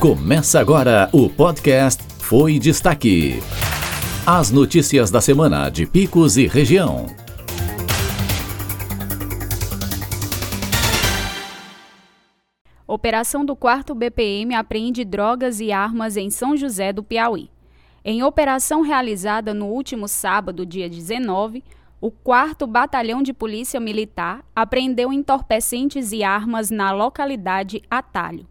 Começa agora o podcast Foi Destaque. As notícias da semana de Picos e região. Operação do 4 BPM apreende drogas e armas em São José do Piauí. Em operação realizada no último sábado, dia 19, o 4 Batalhão de Polícia Militar apreendeu entorpecentes e armas na localidade Atalho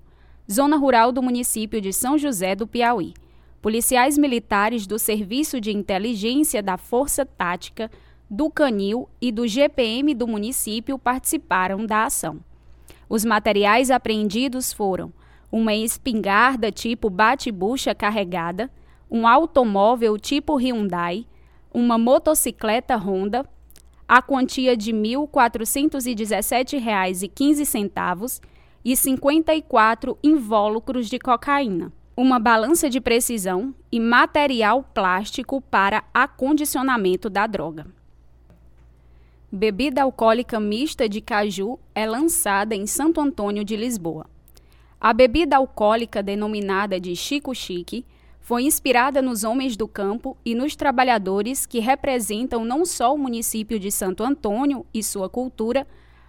zona rural do município de São José do Piauí. Policiais militares do Serviço de Inteligência da Força Tática, do Canil e do GPM do município participaram da ação. Os materiais apreendidos foram uma espingarda tipo bate-bucha carregada, um automóvel tipo Hyundai, uma motocicleta Honda, a quantia de R$ 1.417,15 e 54 invólucros de cocaína, uma balança de precisão e material plástico para acondicionamento da droga. Bebida alcoólica mista de caju é lançada em Santo Antônio de Lisboa. A bebida alcoólica denominada de Chico Chique foi inspirada nos homens do campo e nos trabalhadores que representam não só o município de Santo Antônio e sua cultura,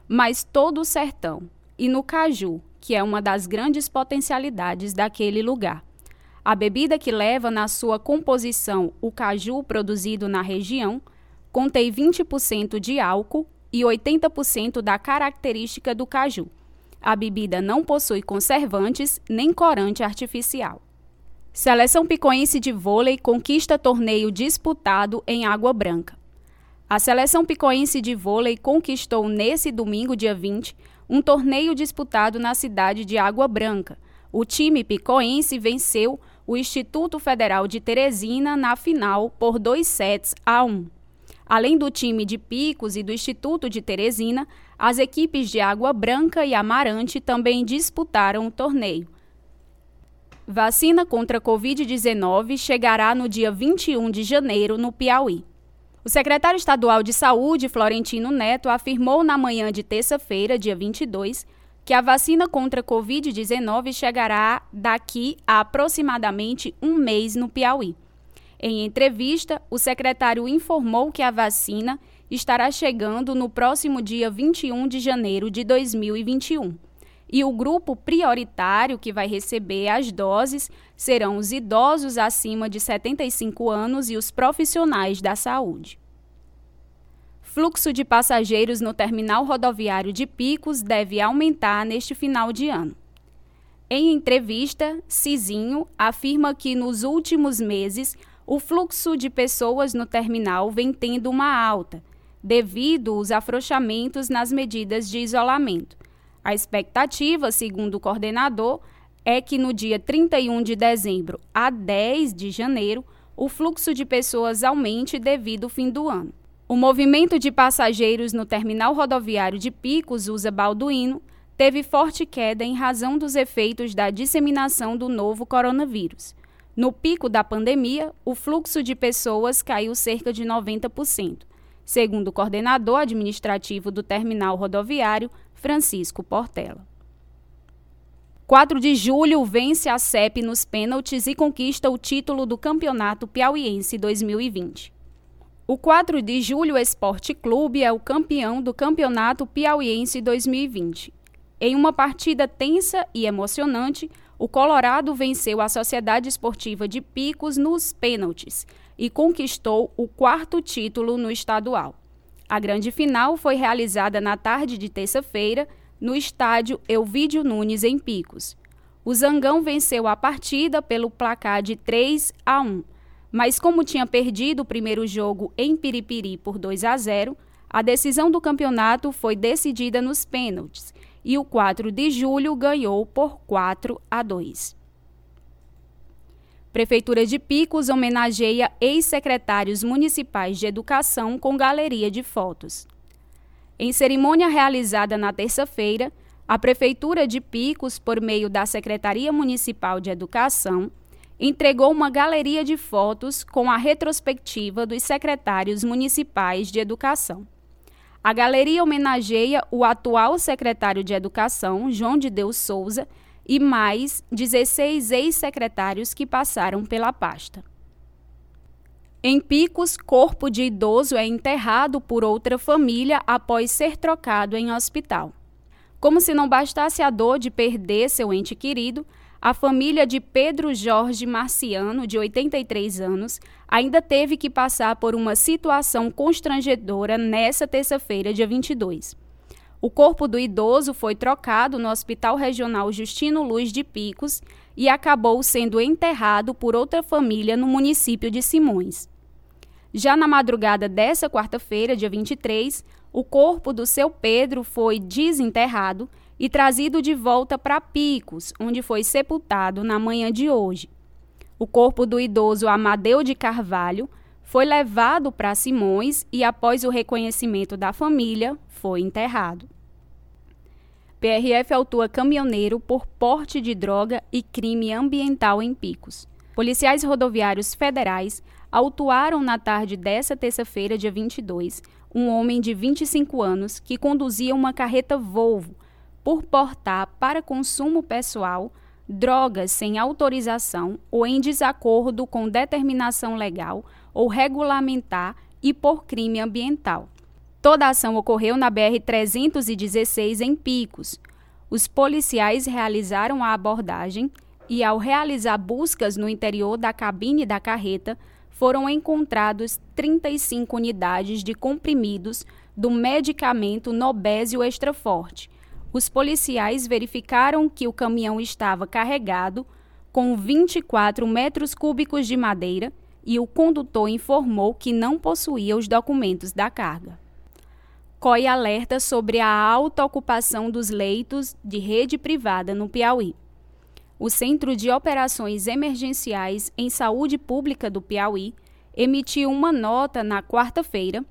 mas todo o sertão, e no caju, que é uma das grandes potencialidades daquele lugar. A bebida que leva na sua composição o caju produzido na região contém 20% de álcool e 80% da característica do caju. A bebida não possui conservantes nem corante artificial. Seleção picoense de vôlei conquista torneio disputado em Água Branca. A seleção picoense de vôlei conquistou nesse domingo, dia 20, um torneio disputado na cidade de Água Branca. O time picoense venceu o Instituto Federal de Teresina na final por dois sets a um. Além do time de Picos e do Instituto de Teresina, as equipes de Água Branca e Amarante também disputaram o torneio. Vacina contra a Covid-19 chegará no dia 21 de janeiro no Piauí. O secretário estadual de Saúde, Florentino Neto, afirmou na manhã de terça-feira, dia 22, que a vacina contra a Covid-19 chegará daqui a aproximadamente um mês no Piauí. Em entrevista, o secretário informou que a vacina estará chegando no próximo dia 21 de janeiro de 2021. E o grupo prioritário que vai receber as doses serão os idosos acima de 75 anos e os profissionais da saúde. Fluxo de passageiros no terminal rodoviário de Picos deve aumentar neste final de ano. Em entrevista, Cizinho afirma que nos últimos meses o fluxo de pessoas no terminal vem tendo uma alta, devido aos afrouxamentos nas medidas de isolamento a expectativa, segundo o coordenador, é que no dia 31 de dezembro a 10 de janeiro o fluxo de pessoas aumente devido ao fim do ano. O movimento de passageiros no terminal rodoviário de Picos, usa Balduino, teve forte queda em razão dos efeitos da disseminação do novo coronavírus. No pico da pandemia, o fluxo de pessoas caiu cerca de 90%, segundo o coordenador administrativo do terminal rodoviário, Francisco Portela. 4 de julho vence a CEP nos pênaltis e conquista o título do Campeonato Piauiense 2020. O 4 de julho Esporte Clube é o campeão do Campeonato Piauiense 2020. Em uma partida tensa e emocionante, o Colorado venceu a Sociedade Esportiva de Picos nos pênaltis e conquistou o quarto título no estadual. A grande final foi realizada na tarde de terça-feira no estádio Elvídio Nunes, em Picos. O Zangão venceu a partida pelo placar de 3 a 1, mas como tinha perdido o primeiro jogo em Piripiri por 2 a 0, a decisão do campeonato foi decidida nos pênaltis e o 4 de julho ganhou por 4 a 2. Prefeitura de Picos homenageia ex-secretários municipais de educação com galeria de fotos. Em cerimônia realizada na terça-feira, a Prefeitura de Picos, por meio da Secretaria Municipal de Educação, entregou uma galeria de fotos com a retrospectiva dos secretários municipais de educação. A galeria homenageia o atual secretário de Educação, João de Deus Souza, e mais 16 ex-secretários que passaram pela pasta. Em Picos, corpo de idoso é enterrado por outra família após ser trocado em hospital. Como se não bastasse a dor de perder seu ente querido, a família de Pedro Jorge Marciano, de 83 anos, ainda teve que passar por uma situação constrangedora nessa terça-feira, dia 22. O corpo do idoso foi trocado no Hospital Regional Justino Luz de Picos e acabou sendo enterrado por outra família no município de Simões. Já na madrugada dessa quarta-feira, dia 23, o corpo do seu Pedro foi desenterrado e trazido de volta para Picos, onde foi sepultado na manhã de hoje. O corpo do idoso Amadeu de Carvalho foi levado para Simões e, após o reconhecimento da família, foi enterrado. PRF autua caminhoneiro por porte de droga e crime ambiental em Picos. Policiais rodoviários federais autuaram na tarde dessa terça-feira, dia 22, um homem de 25 anos que conduzia uma carreta Volvo por portar para consumo pessoal drogas sem autorização ou em desacordo com determinação legal ou regulamentar e por crime ambiental. Toda a ação ocorreu na BR-316 em Picos. Os policiais realizaram a abordagem e, ao realizar buscas no interior da cabine da carreta, foram encontrados 35 unidades de comprimidos do medicamento Nobésio Extra Forte, os policiais verificaram que o caminhão estava carregado com 24 metros cúbicos de madeira e o condutor informou que não possuía os documentos da carga. COI alerta sobre a alta ocupação dos leitos de rede privada no Piauí. O Centro de Operações Emergenciais em Saúde Pública do Piauí emitiu uma nota na quarta-feira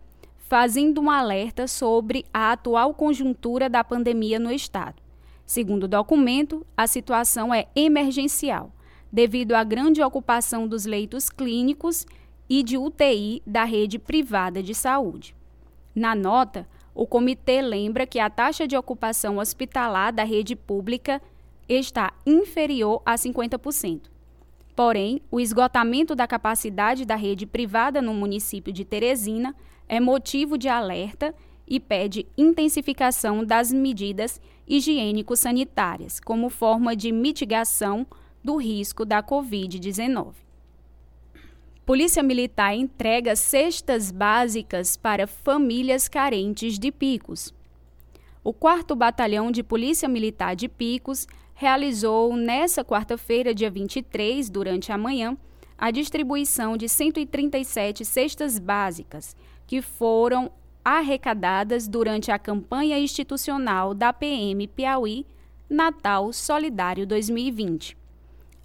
fazendo um alerta sobre a atual conjuntura da pandemia no Estado. Segundo o documento, a situação é emergencial, devido à grande ocupação dos leitos clínicos e de UTI da rede privada de saúde. Na nota, o comitê lembra que a taxa de ocupação hospitalar da rede pública está inferior a 50%. Porém, o esgotamento da capacidade da rede privada no município de Teresina é motivo de alerta e pede intensificação das medidas higiênico-sanitárias como forma de mitigação do risco da Covid-19. Polícia Militar entrega cestas básicas para famílias carentes de Picos. O 4 Batalhão de Polícia Militar de Picos realizou nesta quarta-feira, dia 23, durante a manhã, a distribuição de 137 cestas básicas que foram arrecadadas durante a campanha institucional da PM Piauí Natal Solidário 2020.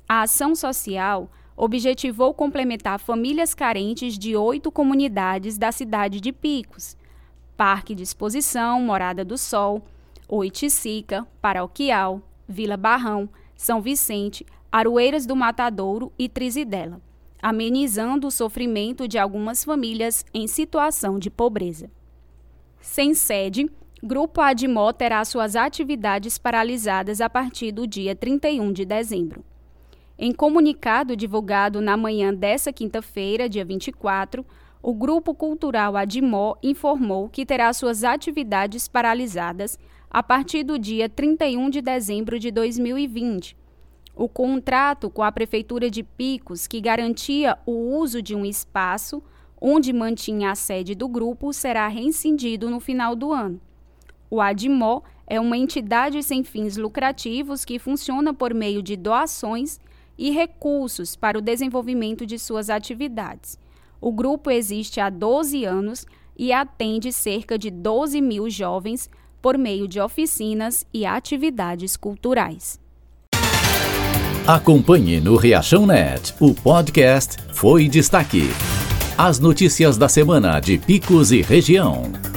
A ação social objetivou complementar famílias carentes de oito comunidades da cidade de Picos: Parque de Exposição, Morada do Sol, Oiticica, Paroquial, Vila Barrão, São Vicente, Aroeiras do Matadouro e Trizidela amenizando o sofrimento de algumas famílias em situação de pobreza. Sem sede, Grupo Admó terá suas atividades paralisadas a partir do dia 31 de dezembro. Em comunicado divulgado na manhã dessa quinta-feira, dia 24, o Grupo Cultural Admó informou que terá suas atividades paralisadas a partir do dia 31 de dezembro de 2020 o contrato com a Prefeitura de Picos, que garantia o uso de um espaço onde mantinha a sede do grupo, será rescindido no final do ano. O ADMO é uma entidade sem fins lucrativos que funciona por meio de doações e recursos para o desenvolvimento de suas atividades. O grupo existe há 12 anos e atende cerca de 12 mil jovens por meio de oficinas e atividades culturais. Acompanhe no Reação Net. O podcast foi destaque. As notícias da semana de Picos e região.